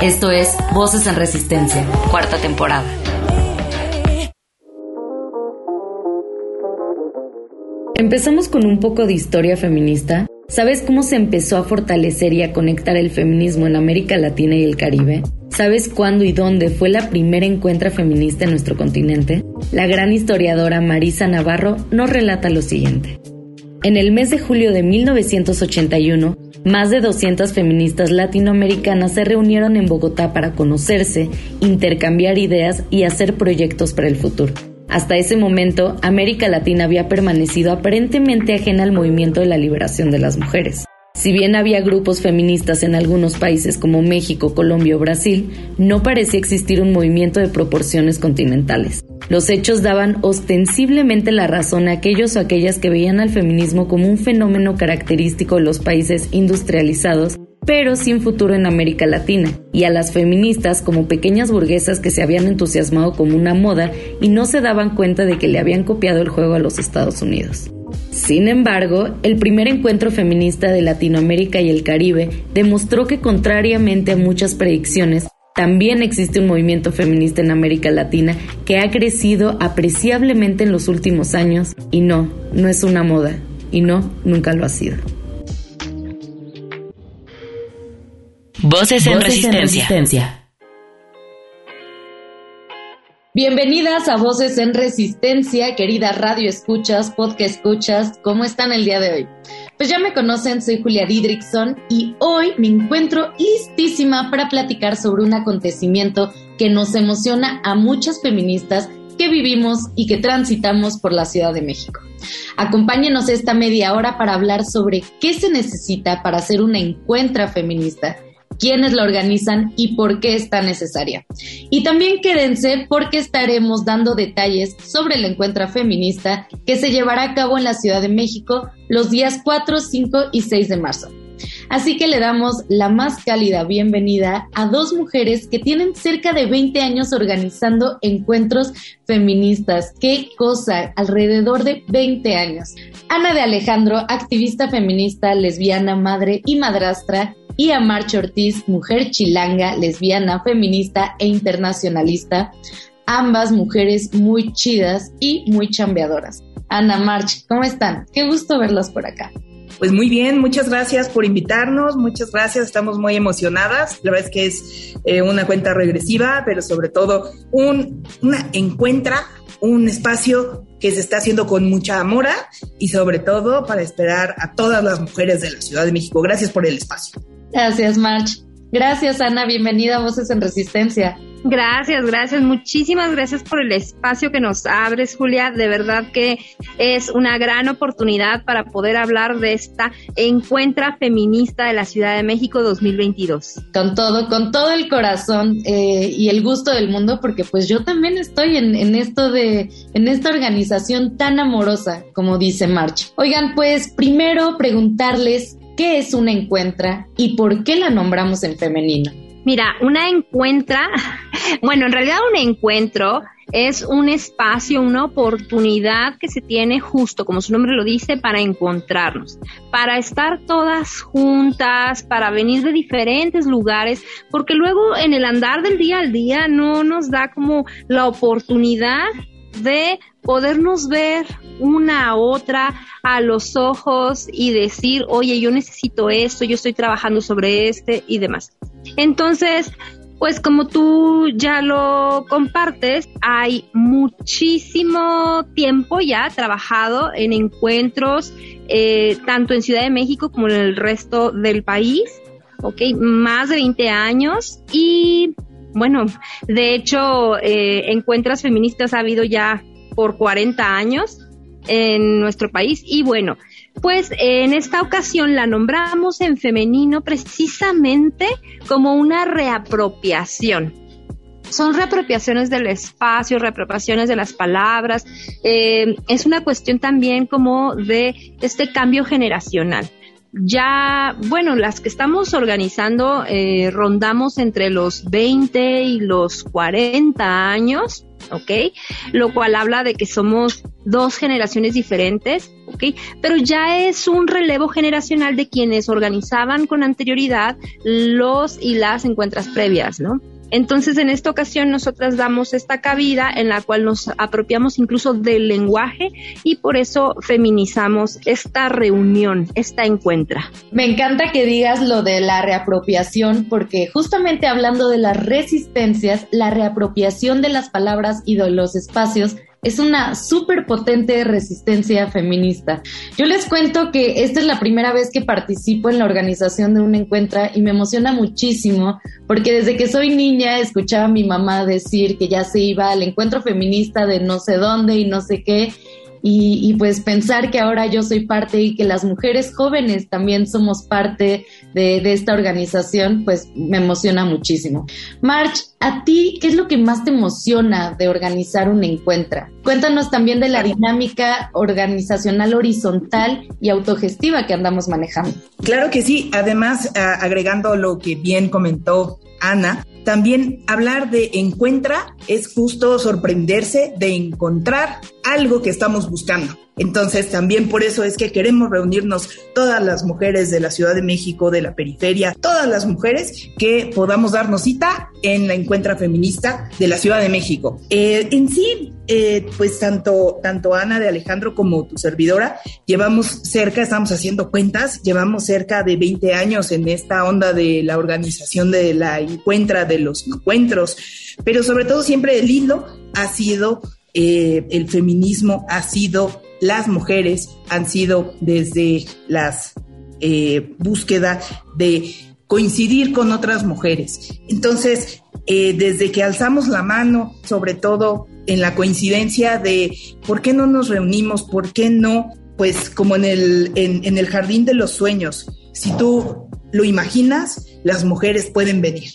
Esto es Voces en Resistencia, cuarta temporada. Empezamos con un poco de historia feminista. ¿Sabes cómo se empezó a fortalecer y a conectar el feminismo en América Latina y el Caribe? ¿Sabes cuándo y dónde fue la primera encuentra feminista en nuestro continente? La gran historiadora Marisa Navarro nos relata lo siguiente. En el mes de julio de 1981, más de 200 feministas latinoamericanas se reunieron en Bogotá para conocerse, intercambiar ideas y hacer proyectos para el futuro. Hasta ese momento, América Latina había permanecido aparentemente ajena al movimiento de la liberación de las mujeres. Si bien había grupos feministas en algunos países como México, Colombia o Brasil, no parecía existir un movimiento de proporciones continentales. Los hechos daban ostensiblemente la razón a aquellos o aquellas que veían al feminismo como un fenómeno característico de los países industrializados pero sin futuro en América Latina, y a las feministas como pequeñas burguesas que se habían entusiasmado como una moda y no se daban cuenta de que le habían copiado el juego a los Estados Unidos. Sin embargo, el primer encuentro feminista de Latinoamérica y el Caribe demostró que contrariamente a muchas predicciones, también existe un movimiento feminista en América Latina que ha crecido apreciablemente en los últimos años y no, no es una moda y no, nunca lo ha sido. Voces en, resistencia. Bienvenidas a Voces en Resistencia, querida radio escuchas, podcast escuchas, ¿cómo están el día de hoy? Pues ya me conocen, soy Julia Didrickson y hoy me encuentro listísima para platicar sobre un acontecimiento que nos emociona a muchas feministas que vivimos y que transitamos por la Ciudad de México. Acompáñenos esta media hora para hablar sobre qué se necesita para hacer una encuentra feminista quiénes la organizan y por qué está necesaria. Y también quédense porque estaremos dando detalles sobre el encuentro feminista que se llevará a cabo en la Ciudad de México los días 4, 5 y 6 de marzo. Así que le damos la más cálida bienvenida a dos mujeres que tienen cerca de 20 años organizando encuentros feministas. ¡Qué cosa! Alrededor de 20 años. Ana de Alejandro, activista feminista, lesbiana, madre y madrastra, y a March Ortiz, mujer chilanga, lesbiana, feminista e internacionalista, ambas mujeres muy chidas y muy chambeadoras. Ana March, ¿cómo están? Qué gusto verlas por acá. Pues muy bien, muchas gracias por invitarnos, muchas gracias, estamos muy emocionadas. La verdad es que es eh, una cuenta regresiva, pero sobre todo un, una encuentra, un espacio que se está haciendo con mucha amora y sobre todo para esperar a todas las mujeres de la Ciudad de México. Gracias por el espacio. Gracias, March. Gracias, Ana. Bienvenida a Voces en Resistencia. Gracias, gracias. Muchísimas gracias por el espacio que nos abres, Julia. De verdad que es una gran oportunidad para poder hablar de esta encuentra feminista de la Ciudad de México 2022. Con todo, con todo el corazón eh, y el gusto del mundo, porque pues yo también estoy en, en esto de, en esta organización tan amorosa, como dice March. Oigan, pues primero preguntarles ¿Qué es una encuentra y por qué la nombramos en femenino? Mira, una encuentra, bueno, en realidad un encuentro es un espacio, una oportunidad que se tiene justo, como su nombre lo dice, para encontrarnos, para estar todas juntas, para venir de diferentes lugares, porque luego en el andar del día al día no nos da como la oportunidad de podernos ver una a otra a los ojos y decir, oye, yo necesito esto, yo estoy trabajando sobre este y demás. Entonces, pues como tú ya lo compartes, hay muchísimo tiempo ya trabajado en encuentros, eh, tanto en Ciudad de México como en el resto del país, ¿ok? Más de 20 años y bueno, de hecho, eh, encuentras feministas ha habido ya por 40 años en nuestro país y bueno, Pues en esta ocasión la nombramos en femenino precisamente como una reapropiación son reapropiaciones del espacio, reapropiaciones de las palabras. Eh, es una cuestión también como de este cambio generacional. Ya, bueno, las que estamos organizando eh, rondamos entre los 20 y los 40 años, ¿ok? Lo cual habla de que somos dos generaciones diferentes, ¿ok? Pero ya es un relevo generacional de quienes organizaban con anterioridad los y las encuentras previas, ¿no? Entonces, en esta ocasión, nosotras damos esta cabida en la cual nos apropiamos incluso del lenguaje y por eso feminizamos esta reunión, esta encuentra. Me encanta que digas lo de la reapropiación, porque justamente hablando de las resistencias, la reapropiación de las palabras y de los espacios es una súper potente resistencia feminista. Yo les cuento que esta es la primera vez que participo en la organización de un encuentro y me emociona muchísimo porque desde que soy niña escuchaba a mi mamá decir que ya se iba al encuentro feminista de no sé dónde y no sé qué y, pues pensar que ahora yo soy parte y que las mujeres jóvenes también somos parte de, esta organización, pues me emociona muchísimo. March, ¿a ti qué es lo que más te emociona de organizar un encuentro? Cuéntanos también de la dinámica organizacional horizontal y autogestiva que andamos manejando. Claro que sí, además agregando lo que bien comentó Ana, también hablar de encuentra es justo sorprenderse de encontrar algo que estamos buscando. Entonces, también por eso es que queremos reunirnos todas las mujeres de la Ciudad de México, de la periferia, todas las mujeres que podamos darnos cita en la encuentra feminista de la Ciudad de México. Eh, en sí, eh, pues tanto, tanto Ana de Alejandro como tu servidora, llevamos cerca, estamos haciendo cuentas, llevamos cerca de 20 años en esta onda de la organización de la encuentra, de los encuentros, pero sobre todo siempre el hilo ha sido eh, el feminismo, ha sido las mujeres han sido desde las eh, búsqueda de coincidir con otras mujeres. Entonces, eh, desde que alzamos la mano, sobre todo en la coincidencia de por qué no nos reunimos, por qué no, pues como en el, en el jardín de los sueños, si tú lo imaginas, las mujeres pueden venir.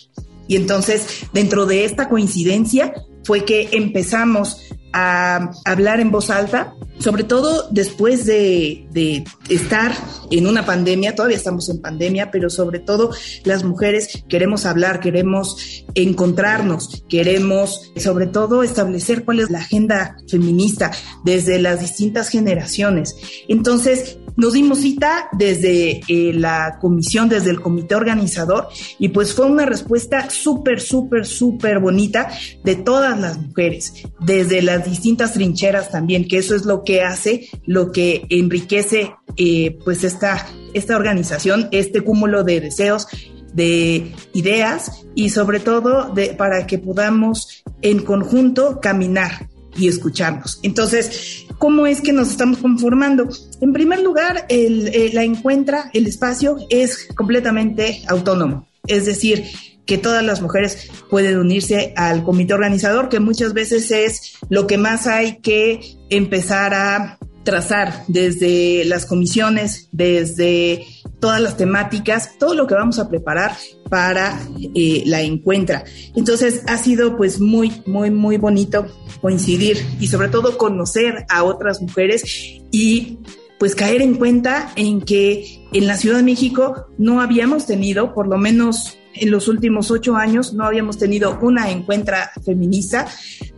Y entonces, dentro de esta coincidencia, fue que empezamos a hablar en voz alta, sobre todo después de, estar en una pandemia, todavía estamos en pandemia, pero sobre todo las mujeres queremos hablar, queremos encontrarnos, queremos sobre todo establecer cuál es la agenda feminista desde las distintas generaciones. Entonces, nos dimos cita desde eh, la comisión, desde el comité organizador, y pues fue una respuesta súper, súper, súper bonita de todas las mujeres, desde las distintas trincheras también, que eso es lo que hace, lo que enriquece eh, pues esta, esta organización, este cúmulo de deseos de ideas y sobre todo de, para que podamos en conjunto caminar y escucharnos. Entonces, ¿cómo es que nos estamos conformando? En primer lugar, eh, la encuentra, el espacio es completamente autónomo. Es decir, que todas las mujeres pueden unirse al comité organizador, que muchas veces es lo que más hay que empezar a trazar desde las comisiones, desde todas las temáticas, todo lo que vamos a preparar para eh, la encuentra. Entonces ha sido pues muy, muy, muy bonito coincidir y sobre todo conocer a otras mujeres y pues caer en cuenta en que en la Ciudad de México no habíamos tenido, por lo menos en los últimos ocho años, no habíamos tenido una encuentra feminista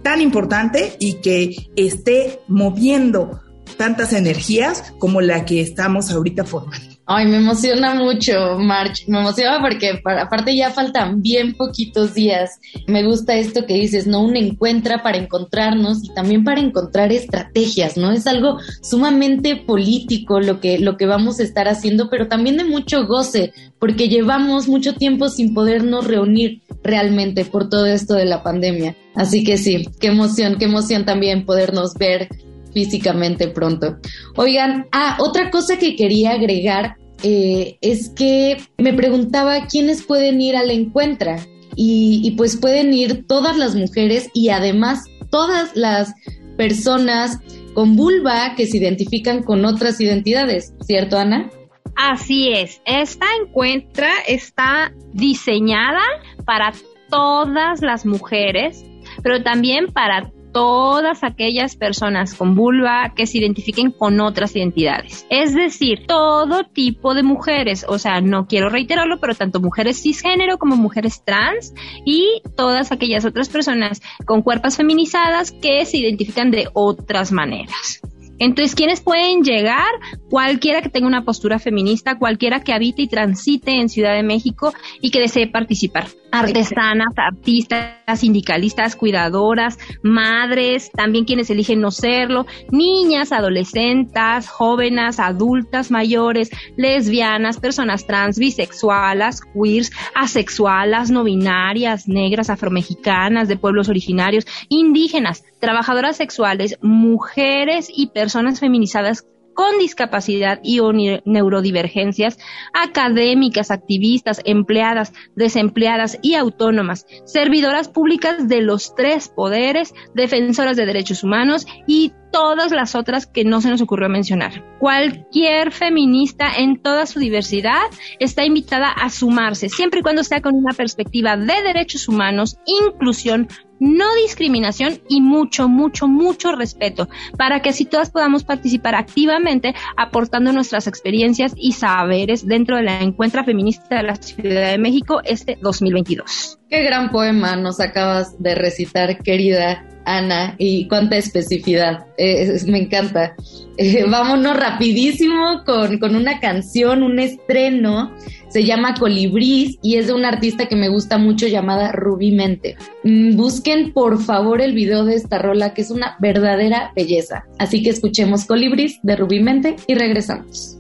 tan importante y que esté moviendo tantas energías como la que estamos ahorita formando. Ay, me emociona mucho, March. Me emociona porque aparte ya faltan bien poquitos días. Me gusta esto que dices, ¿no? Un encuentra para encontrarnos y también para encontrar estrategias, ¿no? Es algo sumamente político lo que, lo que vamos a estar haciendo, pero también de mucho goce, porque llevamos mucho tiempo sin podernos reunir realmente por todo esto de la pandemia. Así que sí, qué emoción, qué emoción también podernos ver físicamente pronto. Oigan, ah, otra cosa que quería agregar eh, es que me preguntaba quiénes pueden ir a la encuentra y, y pues pueden ir todas las mujeres y además todas las personas con vulva que se identifican con otras identidades, ¿cierto, Ana? Así es, esta encuentra está diseñada para todas las mujeres, pero también para todas aquellas personas con vulva que se identifiquen con otras identidades. Es decir, todo tipo de mujeres, o sea, no quiero reiterarlo, pero tanto mujeres cisgénero como mujeres trans y todas aquellas otras personas con cuerpos feminizadas que se identifican de otras maneras. Entonces, ¿quiénes pueden llegar? Cualquiera que tenga una postura feminista, cualquiera que habite y transite en Ciudad de México y que desee participar. Artesanas, artistas, sindicalistas, cuidadoras, madres, también quienes eligen no serlo, niñas, adolescentes, jóvenes, adultas, mayores, lesbianas, personas trans, bisexuales, queers, asexuales, no binarias, negras, afromexicanas, de pueblos originarios, indígenas, trabajadoras sexuales, mujeres y personas feminizadas con discapacidad y neurodivergencias, académicas, activistas, empleadas, desempleadas y autónomas, servidoras públicas de los tres poderes, defensoras de derechos humanos y todas las otras que no se nos ocurrió mencionar. Cualquier feminista en toda su diversidad está invitada a sumarse, siempre y cuando sea con una perspectiva de derechos humanos, inclusión, no discriminación y mucho, mucho, mucho respeto, para que así todas podamos participar activamente aportando nuestras experiencias y saberes dentro de la Encuentra Feminista de la Ciudad de México este 2022. Qué gran poema nos acabas de recitar, querida Ana, y cuánta especificidad. Eh, me encanta. Eh, vámonos rapidísimo con, con, una canción, un estreno. Se llama Colibrís y es de una artista que me gusta mucho llamada Rubí Mente. Mm, busquen por favor el video de esta rola que es una verdadera belleza. Así que escuchemos Colibrís de Rubí Mente y regresamos.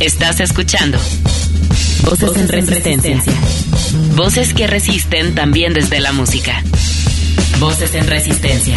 Estás escuchando Voces, en resistencia. Voces que resisten también desde la música. Voces en resistencia.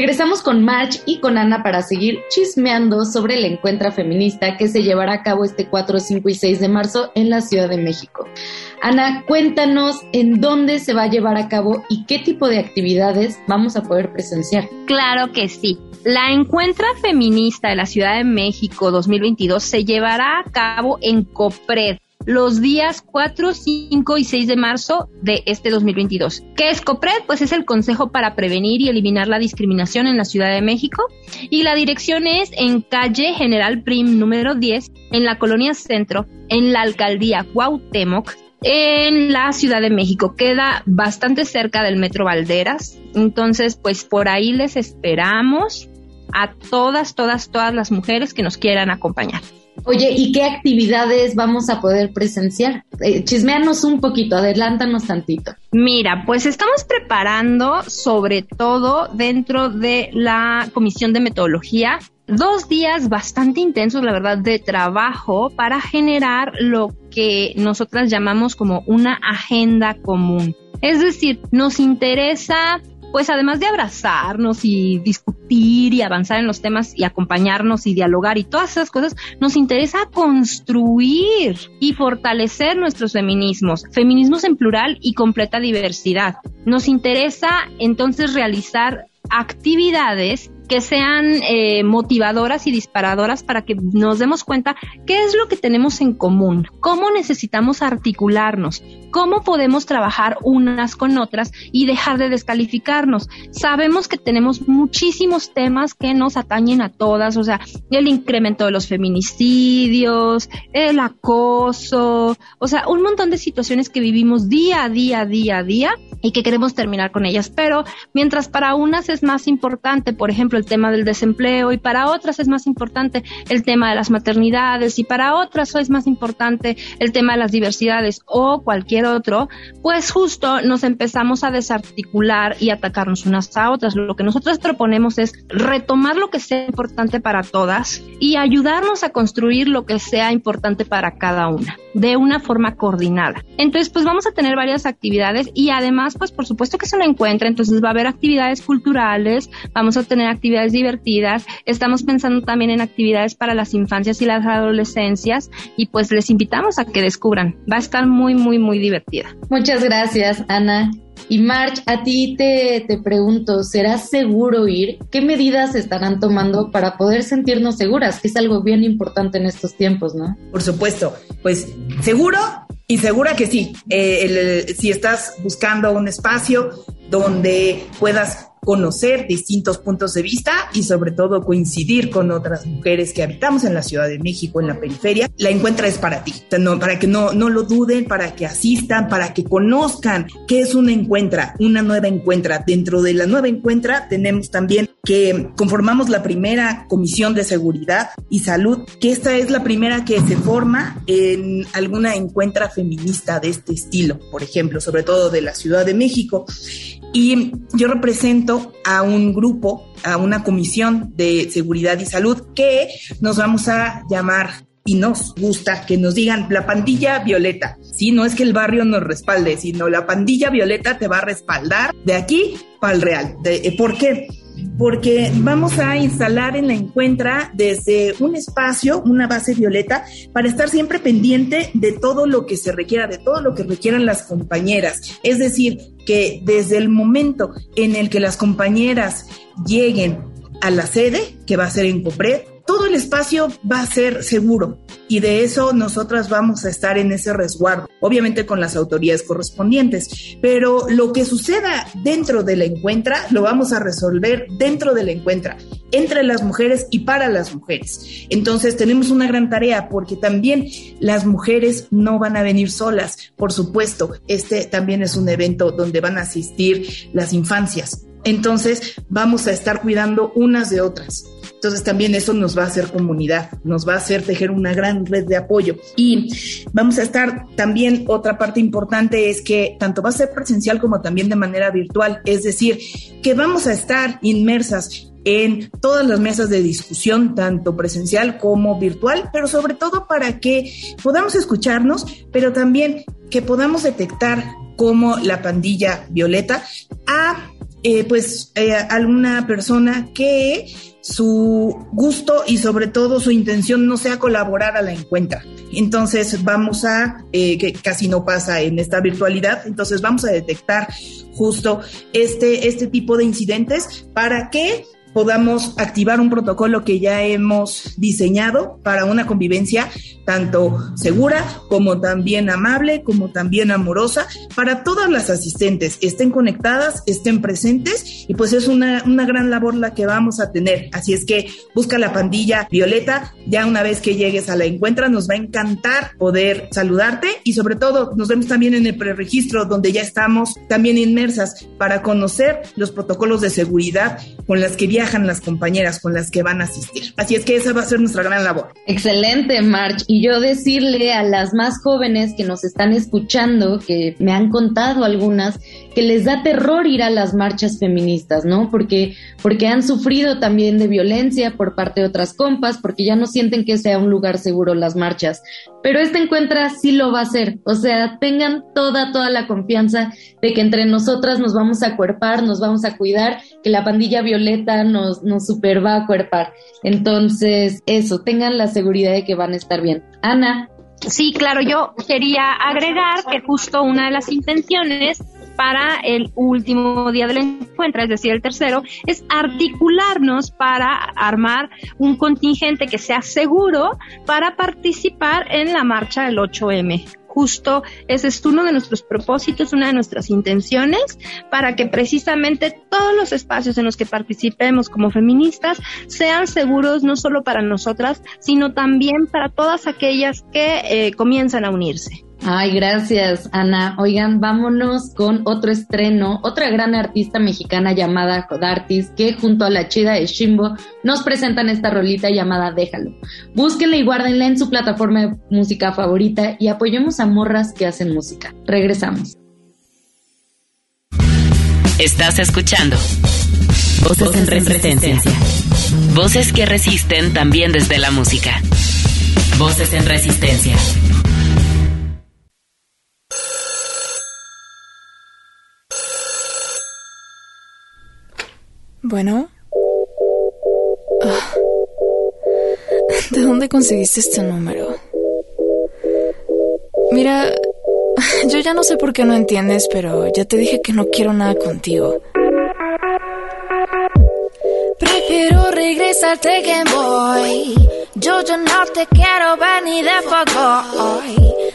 Regresamos con March y con Ana para seguir chismeando sobre el encuentro feminista que se llevará a cabo este 4, 5 y 6 de marzo en la Ciudad de México. Ana, cuéntanos en dónde se va a llevar a cabo y qué tipo de actividades vamos a poder presenciar. Claro que sí. La Encuentra Feminista de la Ciudad de México 2022 se llevará a cabo en COPRED, los días 4, 5 y 6 de marzo de este 2022. ¿Qué es COPRED? Pues es el Consejo para Prevenir y Eliminar la Discriminación en la Ciudad de México y la dirección es en calle General Prim número 10 en la colonia Centro, en la alcaldía Cuauhtémoc, en la Ciudad de México. Queda bastante cerca del Metro Valderas. Entonces, pues por ahí les esperamos a todas, todas, todas las mujeres que nos quieran acompañar. Oye, ¿y qué actividades vamos a poder presenciar? Eh, chismeanos un poquito, adelántanos tantito. Mira, pues estamos preparando sobre todo dentro de la Comisión de Metodología dos días bastante intensos, la verdad, de trabajo para generar lo que nosotras llamamos como una agenda común. Es decir, nos interesa pues además de abrazarnos y discutir y avanzar en los temas y acompañarnos y dialogar y todas esas cosas, nos interesa construir y fortalecer nuestros feminismos, feminismos en plural y completa diversidad. Nos interesa entonces realizar actividades que sean eh, motivadoras y disparadoras para que nos demos cuenta qué es lo que tenemos en común, cómo necesitamos articularnos, cómo podemos trabajar unas con otras y dejar de descalificarnos. Sabemos que tenemos muchísimos temas que nos atañen a todas, o sea, el incremento de los feminicidios, el acoso, o sea, un montón de situaciones que vivimos día a día, día a día y que queremos terminar con ellas. Pero mientras para unas es más importante, por ejemplo, el tema del desempleo y para otras es más importante el tema de las maternidades y para otras es más importante el tema de las diversidades o cualquier otro, pues justo nos empezamos a desarticular y atacarnos unas a otras. Lo que nosotros proponemos es retomar lo que sea importante para todas y ayudarnos a construir lo que sea importante para cada una de una forma coordinada. Entonces, pues vamos a tener varias actividades y además, pues por supuesto que se lo encuentra, entonces va a haber actividades culturales, vamos a tener actividades actividades divertidas. Estamos pensando también en actividades para las infancias y las adolescencias y pues les invitamos a que descubran. Va a estar muy, muy, muy divertida. Muchas gracias, Ana. Y March, a ti te, te pregunto, ¿será seguro ir? ¿Qué medidas estarán tomando para poder sentirnos seguras? Que es algo bien importante en estos tiempos, ¿no? Por supuesto, pues seguro y segura que sí. Eh, si estás buscando un espacio donde puedas conocer distintos puntos de vista y sobre todo coincidir con otras mujeres que habitamos en la Ciudad de México, en la periferia, la encuentra es para ti, para que no, no lo duden, para que asistan, para que conozcan qué es una encuentra, una nueva encuentra. Dentro de la nueva encuentra tenemos también que conformamos la primera comisión de seguridad y salud, que esta es la primera que se forma en alguna encuentra feminista de este estilo, por ejemplo, sobre todo de la Ciudad de México. Y yo represento a un grupo, a una comisión de seguridad y salud que nos vamos a llamar y nos gusta que nos digan la pandilla violeta. Sí, no es que el barrio nos respalde, sino la pandilla violeta te va a respaldar de aquí para el real. De, ¿Por qué? Porque vamos a instalar en la encuentra desde un espacio, una base violeta, para estar siempre pendiente de todo lo que se requiera, de todo lo que requieran las compañeras. Es decir, que desde el momento en el que las compañeras lleguen a la sede, que va a ser en Copred, todo el espacio va a ser seguro y de eso nosotras vamos a estar en ese resguardo, obviamente con las autoridades correspondientes, pero lo que suceda dentro de la encuentra lo vamos a resolver dentro de la encuentra, entre las mujeres y para las mujeres. Entonces tenemos una gran tarea porque también las mujeres no van a venir solas, por supuesto, este también es un evento donde van a asistir las infancias, entonces vamos a estar cuidando unas de otras. Entonces también eso nos va a hacer comunidad, nos va a hacer tejer una gran red de apoyo. Y vamos a estar también, otra parte importante es que tanto va a ser presencial como también de manera virtual, es decir, que vamos a estar inmersas en todas las mesas de discusión, tanto presencial como virtual, pero sobre todo para que podamos escucharnos, pero también que podamos detectar como la pandilla violeta a eh, pues eh, alguna persona que su gusto y sobre todo su intención no sea colaborar a la encuentra. Entonces vamos a, eh, que casi no pasa en esta virtualidad, entonces vamos a detectar justo este, este tipo de incidentes para que podamos activar un protocolo que ya hemos diseñado para una convivencia tanto segura como también amable, como también amorosa, para todas las asistentes, estén conectadas, estén presentes y pues es una, una gran labor la que vamos a tener. Así es que busca la pandilla Violeta, ya una vez que llegues a la encuentra nos va a encantar poder saludarte y sobre todo nos vemos también en el preregistro donde ya estamos también inmersas para conocer los protocolos de seguridad con las que viajan las compañeras, con las que van a asistir. Así es que esa va a ser nuestra gran labor. Excelente, March. Y yo decirle a las más jóvenes que nos están escuchando, que me han contado algunas, que les da terror ir a las marchas feministas, ¿no? Porque, porque han sufrido también de violencia por parte de otras compas, porque ya no sienten que sea un lugar seguro las marchas. Pero este encuentra sí lo va a hacer. O sea, tengan toda, toda la confianza de que entre nosotras nos vamos a acuerpar, nos vamos a cuidar, que la pandilla violeta nos, nos super va a acuerpar. Entonces, eso, tengan la seguridad de que van a estar bien. Ana. Sí, claro, yo quería agregar que justo una de las intenciones para el último día del encuentro, es decir, el tercero, es articularnos para armar un contingente que sea seguro para participar en la marcha del 8M justo ese es uno de nuestros propósitos, una de nuestras intenciones, para que precisamente todos los espacios en los que participemos como feministas sean seguros no solo para nosotras, sino también para todas aquellas que eh, comienzan a unirse. Ay, gracias, Ana. Oigan, vámonos con otro estreno, otra gran artista mexicana llamada Jodartis, que junto a la chida de Shimbo nos presentan esta rolita llamada Déjalo. Búsquenla y guárdenla en su plataforma de música favorita y apoyemos a morras que hacen música. Regresamos. Estás escuchando Voces, en resistencia. Voces que resisten también desde la música. Voces en Resistencia. Bueno. Ah. ¿De dónde conseguiste este número? Mira, yo ya no sé por qué no entiendes, pero ya te dije que no quiero nada contigo. Prefiero regresarte que voy. Yo ya no te quiero ver ni de poco.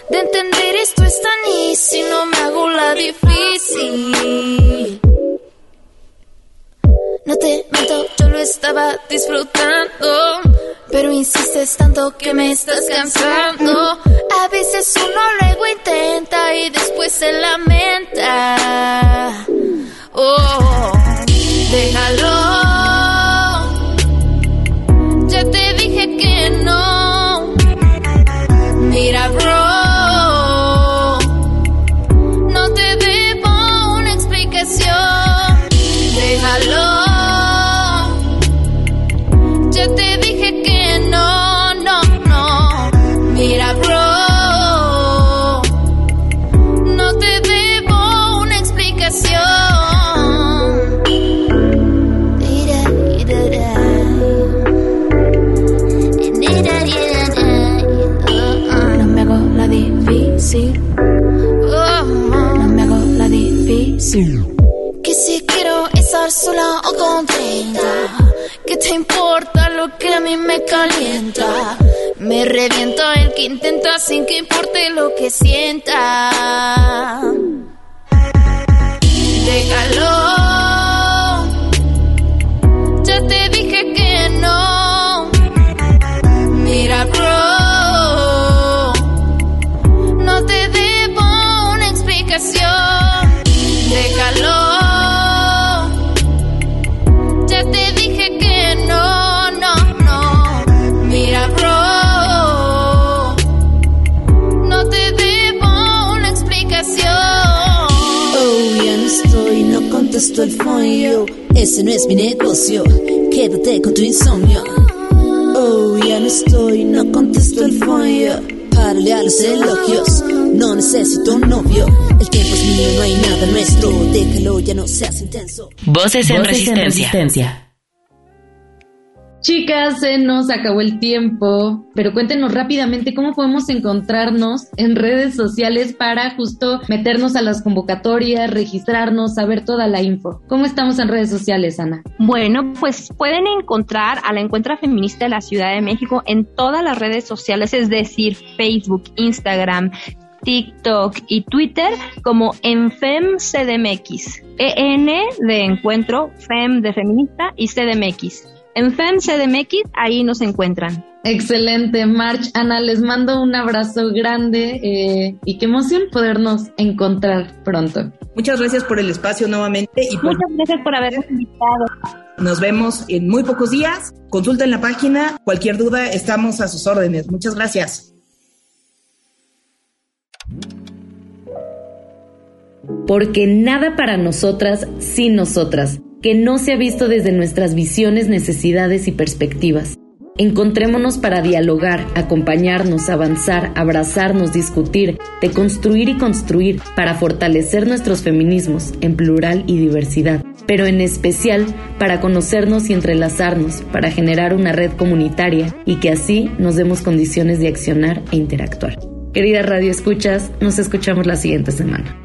De entender esto es tan easy, no me hago la difícil. No te miento, yo lo estaba disfrutando. Pero insistes tanto que me estás cansando. A veces uno luego intenta y después se lamenta. Oh, déjalo. Ya te dije que no. Mira, lo que sienta. Déjalo. Ya te dije que no. Mira, bro. No te debo el fondo. Ese no es mi negocio. Quédate con tu insomnio. Oh, ya no estoy, no contesto el fondo. Párale a los elogios. No necesito un novio. El tiempo es mío, no hay nada nuestro. Déjalo, ya no seas intenso. Voces en resistencia. Chicas, se nos acabó el tiempo, pero cuéntenos rápidamente cómo podemos encontrarnos en redes sociales para justo meternos a las convocatorias, registrarnos, saber toda la info. ¿Cómo estamos en redes sociales, Ana? Bueno, pues pueden encontrar a la Encuentra Feminista de la Ciudad de México en todas las redes sociales, es decir, Facebook, Instagram, TikTok y Twitter como EnFemCDMX. EN de encuentro, FEM de feminista y CDMX. En FEM CDMX, ahí nos encuentran. Excelente, March. Ana, les mando un abrazo grande eh, y qué emoción podernos encontrar pronto. Muchas gracias por el espacio nuevamente y Muchas gracias por habernos invitado. Nos vemos en muy pocos días. Consulten la página. Cualquier duda, estamos a sus órdenes. Muchas gracias. Porque nada para nosotras sin nosotras que no se ha visto desde nuestras visiones, necesidades y perspectivas. Encontrémonos para dialogar, acompañarnos, avanzar, abrazarnos, discutir, deconstruir y construir para fortalecer nuestros feminismos en plural y diversidad, pero en especial para conocernos y entrelazarnos, para generar una red comunitaria y que así nos demos condiciones de accionar e interactuar. Querida Radio Escuchas, nos escuchamos la siguiente semana.